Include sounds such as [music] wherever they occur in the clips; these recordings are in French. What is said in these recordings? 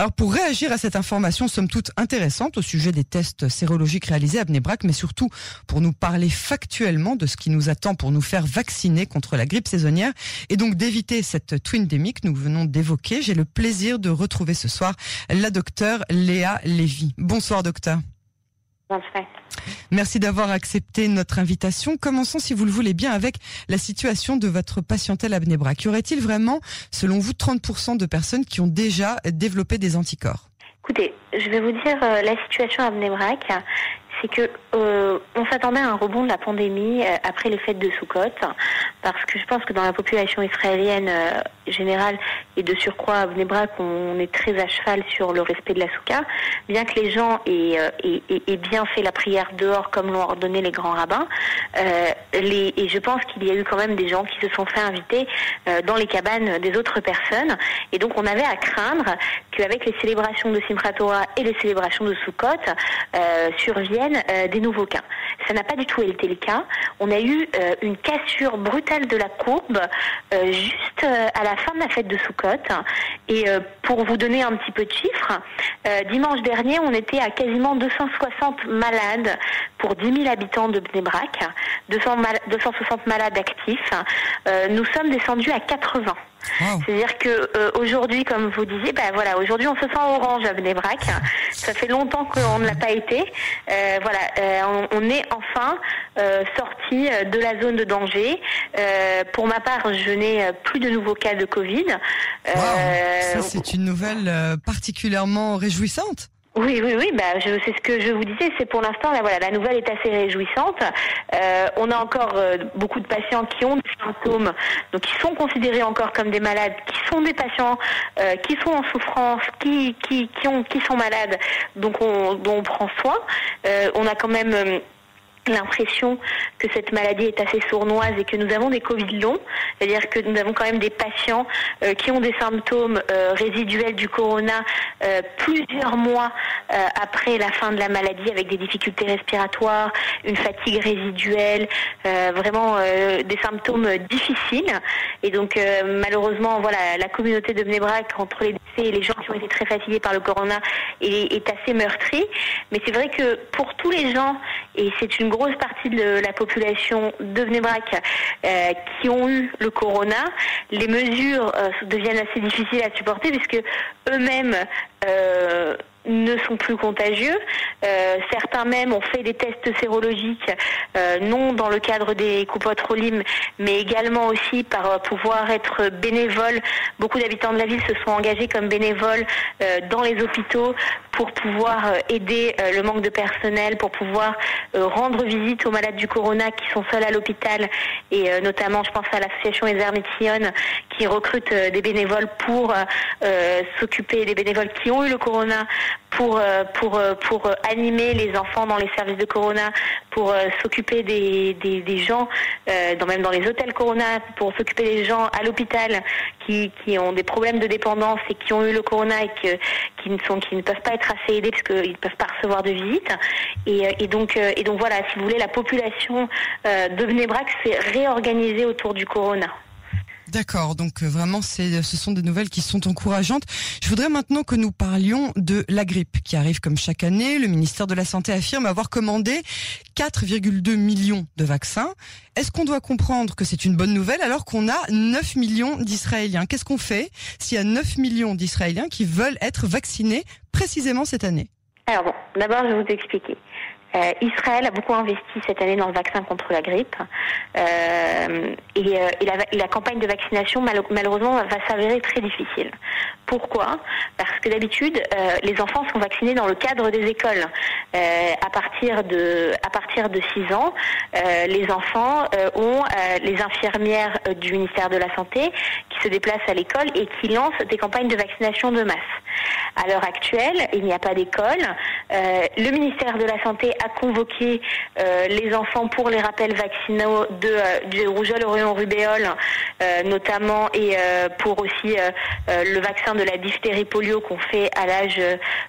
Alors pour réagir à cette information somme toute intéressante au sujet des tests sérologiques réalisés à Bnebrac, mais surtout pour nous parler factuellement de ce qui nous attend pour nous faire vacciner contre la grippe saisonnière et donc d'éviter cette twindémie que nous venons d'évoquer, j'ai le plaisir de retrouver ce soir la docteure Léa Lévy. Bonsoir docteur. Merci d'avoir accepté notre invitation. Commençons, si vous le voulez bien, avec la situation de votre patientèle à Bnebrac. Y aurait-il vraiment, selon vous, 30% de personnes qui ont déjà développé des anticorps? Écoutez, je vais vous dire euh, la situation à Bnebrac c'est que euh, on s'attendait à un rebond de la pandémie euh, après les fêtes de Sukkot, parce que je pense que dans la population israélienne générale et de surcroît à Bnebrak, on est très à cheval sur le respect de la soukha, bien que les gens aient, aient, bien fait la prière dehors comme l'ont ordonné les grands rabbins. Les, et je pense qu'il y a eu quand même des gens qui se sont fait inviter dans les cabanes des autres personnes, et donc on avait à craindre qu'avec les célébrations de Simchat Torah et les célébrations de Sukkot surviennent euh, des nouveaux cas. Ça n'a pas du tout été le cas. On a eu euh, une cassure brutale de la courbe euh, juste à la fin de la fête de Soukhot. Et pour vous donner un petit peu de chiffres, dimanche dernier, on était à quasiment 260 malades pour 10 000 habitants de Bnebrak, 260 malades actifs. nous sommes descendus à 80. C'est-à-dire que euh, aujourd'hui, comme vous disiez, ben voilà, aujourd'hui on se sent orange à Bnebrac. [laughs] Ça fait longtemps qu'on ne l'a pas été. Euh, voilà, euh, on, est enfin sorti de la zone de danger. pour ma part, je n'ai plus de nouveaux cas de Covid. Ça, c'est une nouvelle particulièrement réjouissante. Oui, oui, oui. Bah, c'est ce que je vous disais. C'est pour l'instant, la nouvelle est assez réjouissante. Euh, on a encore euh, beaucoup de patients qui ont des symptômes, donc qui sont considérés encore comme des malades, qui sont des patients euh, qui sont en souffrance, qui, qui, qui, ont, qui sont malades, donc on, dont on prend soin. on a quand même l'impression que cette maladie est assez sournoise et que nous avons des Covid longs, c'est-à-dire que nous avons quand même des patients euh, qui ont des symptômes euh, résiduels du corona euh, plusieurs mois après la fin de la maladie avec des difficultés respiratoires, une fatigue résiduelle, vraiment des symptômes difficiles. Et donc malheureusement, voilà, la communauté de Bnebrac entre les décès et les gens qui ont été très fatigués par le corona est, est assez meurtrie. Mais c'est vrai que pour tous les gens, et c'est une grosse partie de la population de Vnebrac euh, qui ont eu le corona, les mesures euh, deviennent assez difficiles à supporter puisque eux-mêmes euh, ne sont plus contagieux. Euh, certains même ont fait des tests sérologiques, euh, non dans le cadre des coupotes mais également aussi par euh, pouvoir être bénévoles. Beaucoup d'habitants de la ville se sont engagés comme bénévoles dans les hôpitaux pour pouvoir aider le manque de personnel, pour pouvoir rendre visite aux malades du corona qui sont seuls à l'hôpital, et notamment, je pense à l'association Les qui recrute des bénévoles pour s'occuper des bénévoles qui ont eu le corona pour euh, pour euh, pour euh, animer les enfants dans les services de Corona, pour s'occuper des, gens, dans, même dans les hôtels Corona, pour s'occuper des gens à l'hôpital qui, ont des problèmes de dépendance et qui ont eu le Corona et qui ne peuvent pas être assez aidés parce qu'ils ne peuvent pas recevoir de visite. Et, donc voilà, si vous voulez, la population de Bnebrac s'est réorganisée autour du Corona. D'accord, donc euh, vraiment, c'est, ce sont des nouvelles qui sont encourageantes. Je voudrais maintenant que nous parlions de la grippe qui arrive comme chaque année. Le ministère de la Santé affirme avoir commandé 4,2 millions de vaccins. Est-ce qu'on doit comprendre que c'est une bonne nouvelle alors qu'on a 9 millions d'Israéliens? Qu'est-ce qu'on fait s'il y a 9 millions d'Israéliens qui veulent être vaccinés précisément cette année? Alors bon, d'abord je vais vous expliquer. Euh, Israël a beaucoup investi cette année dans le vaccin contre la grippe euh, et, euh, la, campagne de vaccination malheureusement va s'avérer très difficile. Pourquoi? Parce que d'habitude les enfants sont vaccinés dans le cadre des écoles. À partir de à partir de 6 ans, les enfants ont les infirmières du ministère de la santé qui se déplacent à l'école et qui lancent des campagnes de vaccination de masse. À l'heure actuelle, il n'y a pas d'école. le ministère de la santé a convoqué euh, les enfants pour les rappels vaccinaux de, euh, du rougeole, orion, rubéole, euh, notamment, et pour aussi le vaccin de la diphtérie polio qu'on fait à l'âge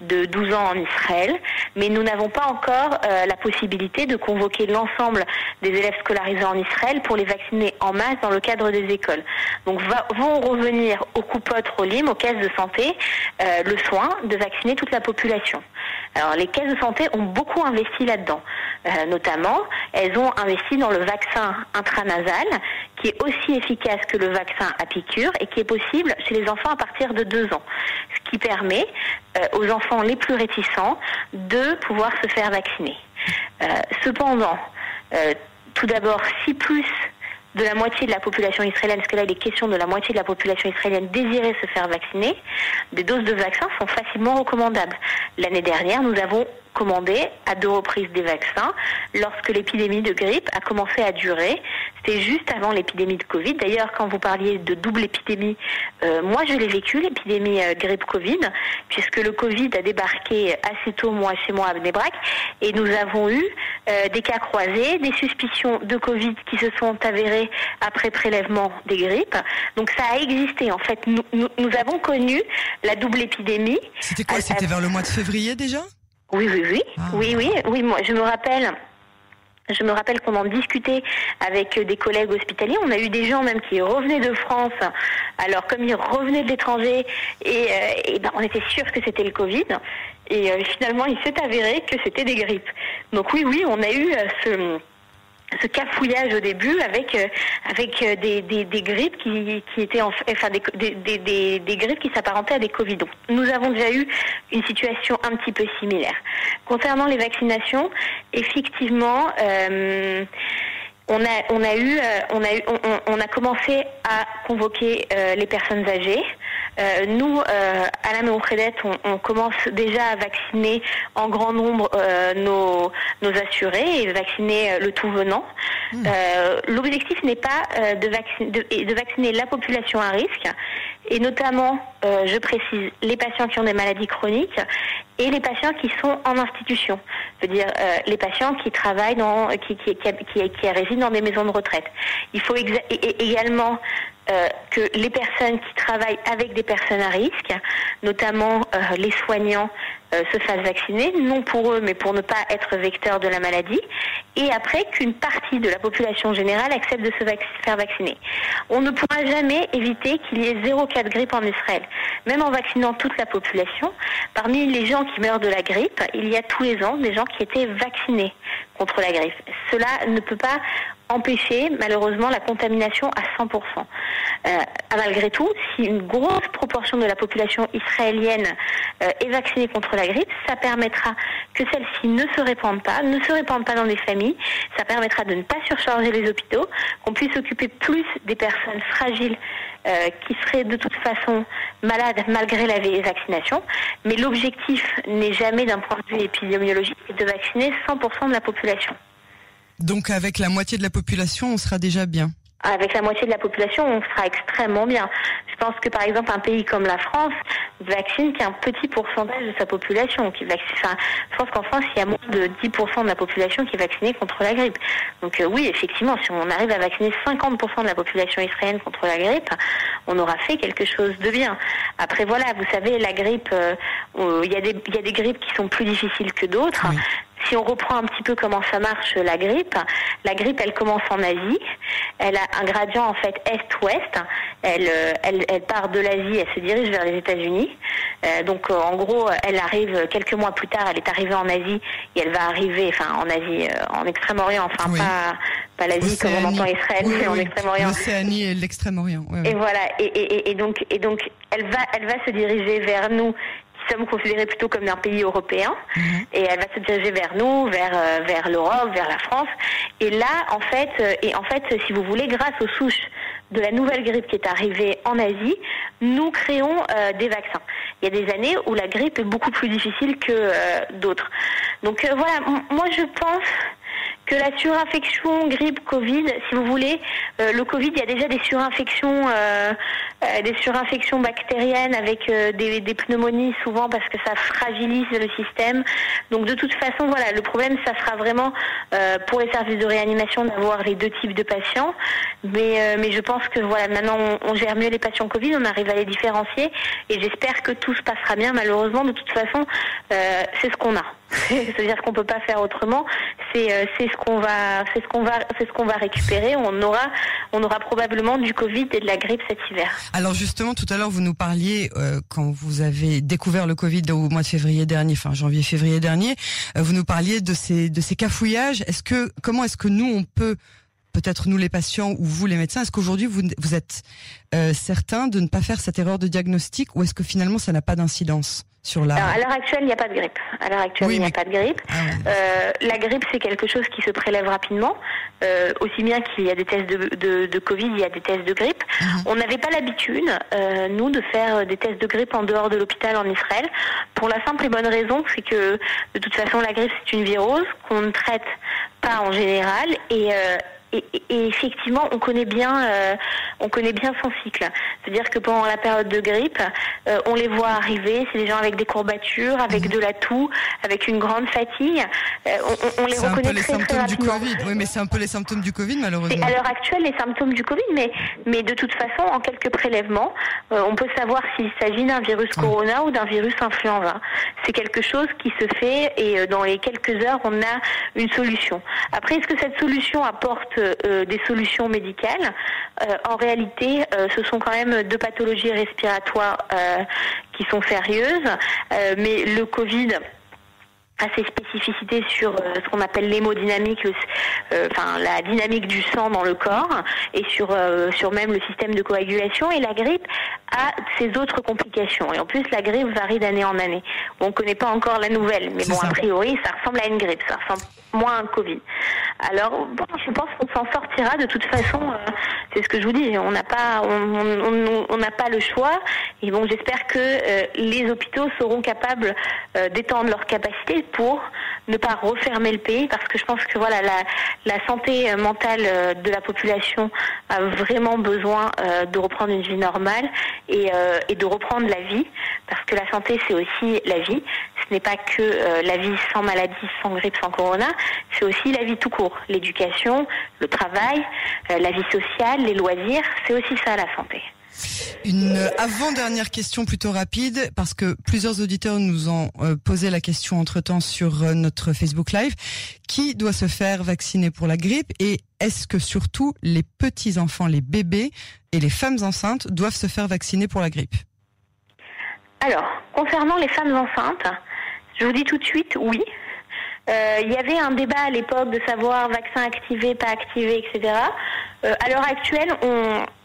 de 12 ans en Israël. Mais nous n'avons pas encore la possibilité de convoquer l'ensemble des élèves scolarisés en Israël pour les vacciner en masse dans le cadre des écoles. Donc vont revenir aux coupotes Rolim, aux caisses de santé, le soin de vacciner toute la population. Alors les caisses de santé ont beaucoup investi là-dedans. notamment, elles ont investi dans le vaccin intranasal, qui est aussi efficace que le vaccin à piqûre et qui est possible chez les enfants à partir de deux ans. Ce qui permet aux enfants les plus réticents de pouvoir se faire vacciner. cependant, tout d'abord, si plus de la moitié de la population israélienne, parce que là il est question de la moitié de la population israélienne désirait se faire vacciner, des doses de vaccins sont facilement recommandables. L'année dernière, nous avons commandé à deux reprises des vaccins lorsque l'épidémie de grippe a commencé à durer. C'était juste avant l'épidémie de Covid. D'ailleurs, quand vous parliez de double épidémie, euh, moi je l'ai vécu, l'épidémie euh, grippe-Covid, puisque le Covid a débarqué assez tôt, moi, chez moi à Bnebrac, et nous avons eu euh, des cas croisés, des suspicions de Covid qui se sont avérées après prélèvement des grippes. Donc ça a existé. En fait, nous, nous, avons connu la double épidémie. C'était quoi? C'était vers le mois de février déjà? Oui, oui, oui. Ah. Oui, oui, oui. Moi, je me rappelle. Je me rappelle qu'on en discutait avec des collègues hospitaliers. On a eu des gens même qui revenaient de France. Alors, comme ils revenaient de l'étranger, et, euh, ben, on était sûr que c'était le Covid. Et euh, finalement, il s'est avéré que c'était des grippes. Donc oui, oui, on a eu euh, ce ce cafouillage au début avec euh, avec euh, des, des, des, grippes qui, qui étaient enfin des, des, des, grippes qui s'apparentaient à des Covid. Donc, nous avons déjà eu une situation un petit peu similaire. Concernant les vaccinations, effectivement, euh, on a, on a eu, on a eu, on, a commencé à convoquer les personnes âgées. Euh, nous, euh, à la Méocrédette, on, on, commence déjà à vacciner en grand nombre euh, nos, nos assurés et vacciner le tout venant. Hmm. L'objectif n'est pas de, de, de, vacciner la population à risque, et notamment, je précise, les patients qui ont des maladies chroniques et les patients qui sont en institution, c'est-à-dire les patients qui travaillent dans, qui, qui, qui, qui, résident dans des maisons de retraite. Il faut également euh, que les personnes qui travaillent avec des personnes à risque, notamment euh, les soignants, euh, se fassent vacciner, non pour eux, mais pour ne pas être vecteurs de la maladie, et après qu'une partie de la population générale accepte de se faire vacciner. On ne pourra jamais éviter qu'il y ait zéro cas de grippe en Israël. Même en vaccinant toute la population, parmi les gens qui meurent de la grippe, il y a tous les ans des gens qui étaient vaccinés contre la grippe. Cela ne peut pas empêcher malheureusement la contamination à 100%. Euh, malgré tout, si une grosse proportion de la population israélienne euh, est vaccinée contre la grippe, ça permettra que celle-ci ne se répande pas, ne se répande pas dans les familles, ça permettra de ne pas surcharger les hôpitaux, qu'on puisse s'occuper plus des personnes fragiles euh, qui seraient de toute façon malades malgré la vaccination. Mais l'objectif n'est jamais d'un point de vue épidémiologique de vacciner 100% de la population. Donc avec la moitié de la population, on sera déjà bien? Avec la moitié de la population, on sera extrêmement bien. Je pense que par exemple un pays comme la France vaccine qu'un petit pourcentage de sa population. Qui vaccine. Je pense qu'en France, il y a moins de 10% de la population qui est vaccinée contre la grippe. Donc euh, oui, effectivement, si on arrive à vacciner 50% de la population israélienne contre la grippe, on aura fait quelque chose de bien. Après voilà, vous savez, la grippe, euh, il a des, y a des grippes qui sont plus difficiles que d'autres. Si on reprend un petit peu comment ça marche la grippe, la grippe elle commence en Asie, elle a un gradient en fait est-ouest, elle, euh, elle, elle, part de l'Asie, elle se dirige vers les États-Unis. Euh, donc euh, en gros, elle arrive quelques mois plus tard, elle est arrivée en Asie et elle va arriver, enfin en Asie, en Extrême-Orient, enfin pas pas l'Asie comme on entend Israël, mais en Extrême-Orient. L'Océanie et l'Extrême-Orient. Et voilà, et, et, et, donc et donc elle va elle va se diriger vers nous sommes considérés plutôt comme un pays européen mhm. et elle va se diriger vers nous, vers euh, vers l'Europe, vers la France. Et là, en fait, euh, et en fait, si vous voulez, grâce aux souches de la nouvelle grippe qui est arrivée en Asie, nous créons euh, des vaccins. Il y a des années où la grippe est beaucoup plus difficile que d'autres. Donc voilà, moi je pense que la surinfection grippe Covid, si vous voulez, euh, le Covid, il y a déjà des surinfections, euh, des surinfections bactériennes avec des, des, pneumonies souvent parce que ça fragilise le système. Donc de toute façon, voilà, le problème, ça sera vraiment pour les services de réanimation d'avoir les deux types de patients. Mais mais je pense que voilà, maintenant on, on, gère mieux les patients Covid, on arrive à les différencier et j'espère que tout se passera bien. Malheureusement, de toute façon, c'est ce qu'on a. [laughs] C'est-à-dire qu'on peut pas faire autrement. C'est c'est ce qu'on va, c'est ce qu'on va, c'est ce qu'on va récupérer. On aura, on aura probablement du Covid et de la grippe cet hiver. Alors justement, tout à l'heure, vous nous parliez euh, quand vous avez découvert le Covid au mois de février dernier, enfin janvier-février dernier, euh, vous nous parliez de ces de ces cafouillages. Est-ce que comment est-ce que nous on peut peut-être nous les patients ou vous les médecins, est-ce qu'aujourd'hui vous, vous êtes euh, certain de ne pas faire cette erreur de diagnostic ou est-ce que finalement ça n'a pas d'incidence? Sur la... Alors, à l'heure actuelle, il n'y a pas de grippe. À l'heure actuelle, il n'y a pas de grippe. Ah euh, la grippe, c'est quelque chose qui se prélève rapidement. Euh, aussi bien qu'il y a des tests de, de, de, Covid, il y a des tests de grippe. Mhm. On n'avait pas l'habitude, euh, nous, de faire des tests de grippe en dehors de l'hôpital en Israël, pour la simple et bonne raison, c'est que de toute façon, la grippe, c'est une virose qu'on ne traite pas en général et, et, effectivement, on connaît bien, euh, on connaît bien son cycle. C'est-à-dire que pendant la période de grippe, euh, on les voit arriver. C'est des gens avec des courbatures, avec mhm. de la toux, avec une grande fatigue. Euh, on, on, les reconnaît un peu les symptômes du Covid. Oui, mais c'est un peu les symptômes du Covid, malheureusement. à l'heure actuelle les symptômes du Covid, mais mais de toute façon, en quelques prélèvements, on peut savoir s'il s'agit d'un virus corona ou d'un virus influenza. C'est quelque chose qui se fait et dans les quelques heures, on a une solution. Après, est-ce que cette solution apporte euh, des solutions médicales. Euh, en réalité, euh, ce sont quand même deux pathologies respiratoires qui sont sérieuses, mais le Covid a ses spécificités sur ce qu'on appelle l'hémodynamique, enfin la dynamique du sang dans le corps, et sur sur même le système de coagulation. Et la grippe a ses autres complications. Et en plus, la grippe varie d'année en année. on ne connaît pas encore la nouvelle, mais bon, a priori, ça ressemble à une grippe, ça ressemble moins à un Covid. Alors, bon, je pense qu'on s'en sortira de toute façon. Euh, c'est ce que je vous dis. On n'a pas, on n'a pas le choix. Et bon, j'espère que euh, les hôpitaux seront capables euh, d'étendre leurs capacités pour ne pas refermer le pays, parce que je pense que voilà, la, la santé mentale de la population a vraiment besoin de reprendre une vie normale et, de reprendre la vie, parce que la santé c'est aussi la vie. Ce n'est pas que la vie sans maladie, sans grippe, sans corona, c'est aussi la vie tout court l'éducation, le travail, euh, la vie sociale, les loisirs, c'est aussi ça la santé. Une avant-dernière question plutôt rapide, parce que plusieurs auditeurs nous ont euh, posé la question entre-temps sur euh, notre Facebook Live. Qui doit se faire vacciner pour la grippe et est-ce que surtout les petits-enfants, les bébés et les femmes enceintes doivent se faire vacciner pour la grippe? Alors, concernant les femmes enceintes, je vous dis tout de suite oui, euh, il y avait un débat à l'époque de savoir vaccin activé, pas activé, etc. À l'heure actuelle,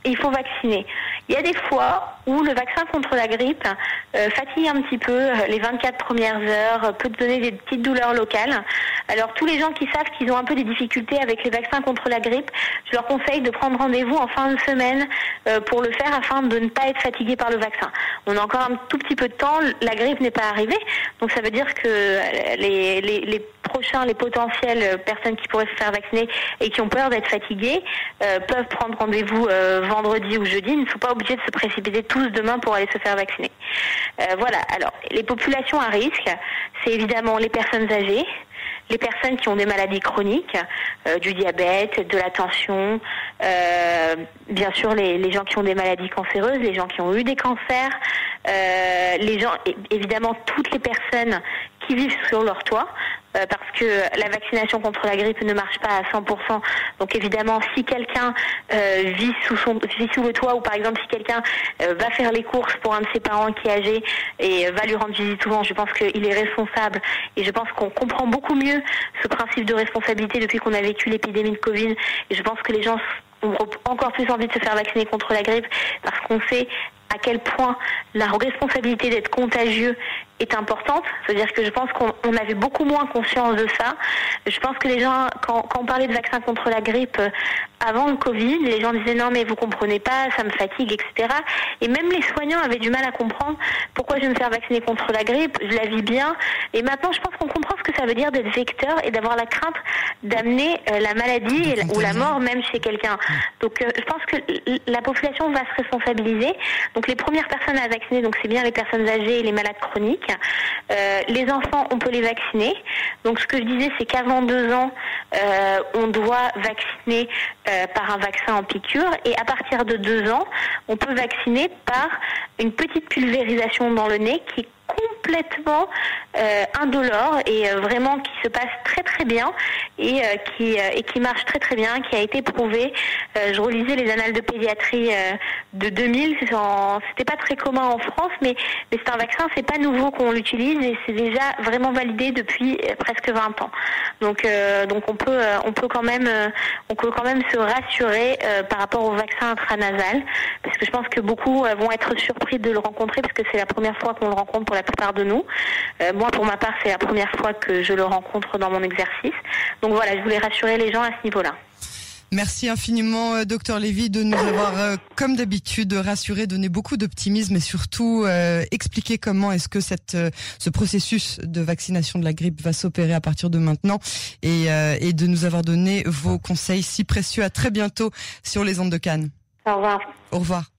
il faut vacciner. Il y a des fois où le vaccin contre la grippe euh, fatigue un petit peu euh, les 24 premières heures, peut donner des petites douleurs locales. Alors tous les gens qui savent qu'ils ont un peu des difficultés avec les vaccins contre la grippe, je leur conseille de prendre rendez-vous en fin de semaine euh, pour le faire afin de ne pas être fatigué par le vaccin. On a encore un tout petit peu de temps, la grippe n'est pas arrivée, donc ça veut dire que les, prochains, les potentielles personnes qui pourraient se faire vacciner et qui ont peur d'être fatiguées peuvent prendre rendez-vous vendredi ou jeudi. Ils ne sont pas obligés de se précipiter demain pour aller se faire vacciner. Euh, voilà. Alors, les populations à risque, c'est évidemment les personnes âgées, les personnes qui ont des maladies chroniques, euh, du diabète, de la tension, euh, bien sûr les, gens qui ont des maladies cancéreuses, les gens qui ont eu des cancers, les gens, évidemment toutes les personnes qui vivent sur leur toit, parce que la vaccination contre la grippe ne marche pas à 100%. Donc évidemment, si quelqu'un euh, vit sous son vit sous le toit ou par exemple si quelqu'un euh, va faire les courses pour un de ses parents qui est âgé et va lui rendre visite souvent, je pense qu'il est responsable et je pense qu'on comprend beaucoup mieux ce principe de responsabilité depuis qu'on a vécu l'épidémie de Covid et je pense que les gens ont encore plus envie de se faire vacciner contre la grippe parce qu'on sait à quel point la responsabilité d'être contagieux est importante. C'est-à-dire que je pense qu'on avait beaucoup moins conscience de ça. Je pense que les gens, quand, on parlait de vaccin contre la grippe euh, avant le Covid, les gens disaient non mais vous comprenez pas, ça me fatigue, etc. Et même les soignants avaient du mal à comprendre pourquoi je vais me faire vacciner contre la grippe, je la vis bien. Et maintenant, je pense qu'on comprend ce que ça veut dire d'être vecteur et d'avoir la crainte d'amener euh, la maladie ou la mort même chez quelqu'un. Donc euh, je pense que la population va se responsabiliser. Donc les premières personnes à vacciner, donc c'est bien les personnes âgées et les malades chroniques. Euh, les enfants, on peut les vacciner. Donc ce que je disais, c'est qu'avant deux ans, euh, on doit vacciner euh, par un vaccin en piqûre. Et à partir de deux ans, on peut vacciner par une petite pulvérisation dans le nez qui complètement euh, indolore et euh, vraiment qui se passe très très bien et euh, qui et qui marche très très bien, qui a été prouvé. je relisais les annales de pédiatrie de 2000, c'était pas très commun en France, mais mais c'est un vaccin, c'est pas nouveau qu'on l'utilise et c'est déjà vraiment validé depuis presque 20 ans. Donc donc on peut on peut quand même on peut quand même se rassurer par rapport au vaccin intranasal parce que je pense que beaucoup vont être surpris de le rencontrer parce que c'est la première fois qu'on le rencontre pour la plupart de nous. Euh, moi, pour ma part, c'est la première fois que je le rencontre dans mon exercice. Donc voilà, je voulais rassurer les gens à ce niveau-là. Merci infiniment, euh, docteur Lévy, de nous avoir, euh, comme d'habitude, rassuré, donné beaucoup d'optimisme et surtout euh, expliqué comment est-ce que cette, ce processus de vaccination de la grippe va s'opérer à partir de maintenant et, et de nous avoir donné vos conseils si précieux. À très bientôt sur les ondes de Cannes. Au revoir. Au revoir.